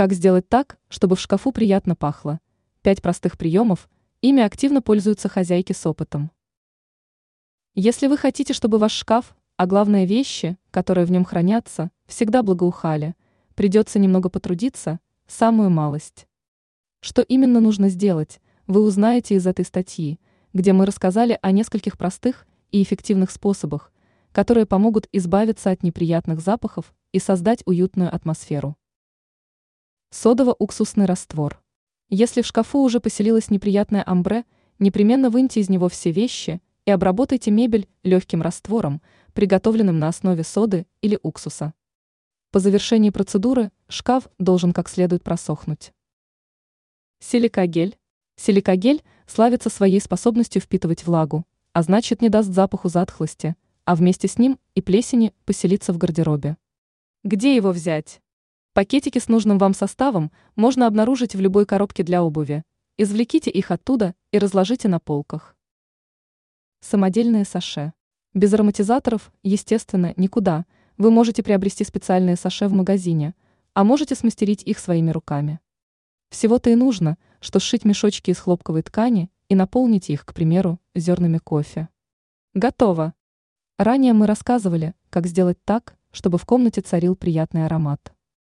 Как сделать так, чтобы в шкафу приятно пахло? Пять простых приемов, ими активно пользуются хозяйки с опытом. Если вы хотите, чтобы ваш шкаф, а главное вещи, которые в нем хранятся, всегда благоухали, придется немного потрудиться, самую малость. Что именно нужно сделать, вы узнаете из этой статьи, где мы рассказали о нескольких простых и эффективных способах, которые помогут избавиться от неприятных запахов и создать уютную атмосферу. Содово-уксусный раствор. Если в шкафу уже поселилось неприятное амбре, непременно выньте из него все вещи и обработайте мебель легким раствором, приготовленным на основе соды или уксуса. По завершении процедуры шкаф должен как следует просохнуть. Силикагель. Силикагель славится своей способностью впитывать влагу, а значит не даст запаху затхлости, а вместе с ним и плесени поселиться в гардеробе. Где его взять? Пакетики с нужным вам составом можно обнаружить в любой коробке для обуви. Извлеките их оттуда и разложите на полках. Самодельные саше. Без ароматизаторов, естественно, никуда. Вы можете приобрести специальные саше в магазине, а можете смастерить их своими руками. Всего-то и нужно, что сшить мешочки из хлопковой ткани и наполнить их, к примеру, зернами кофе. Готово! Ранее мы рассказывали, как сделать так, чтобы в комнате царил приятный аромат.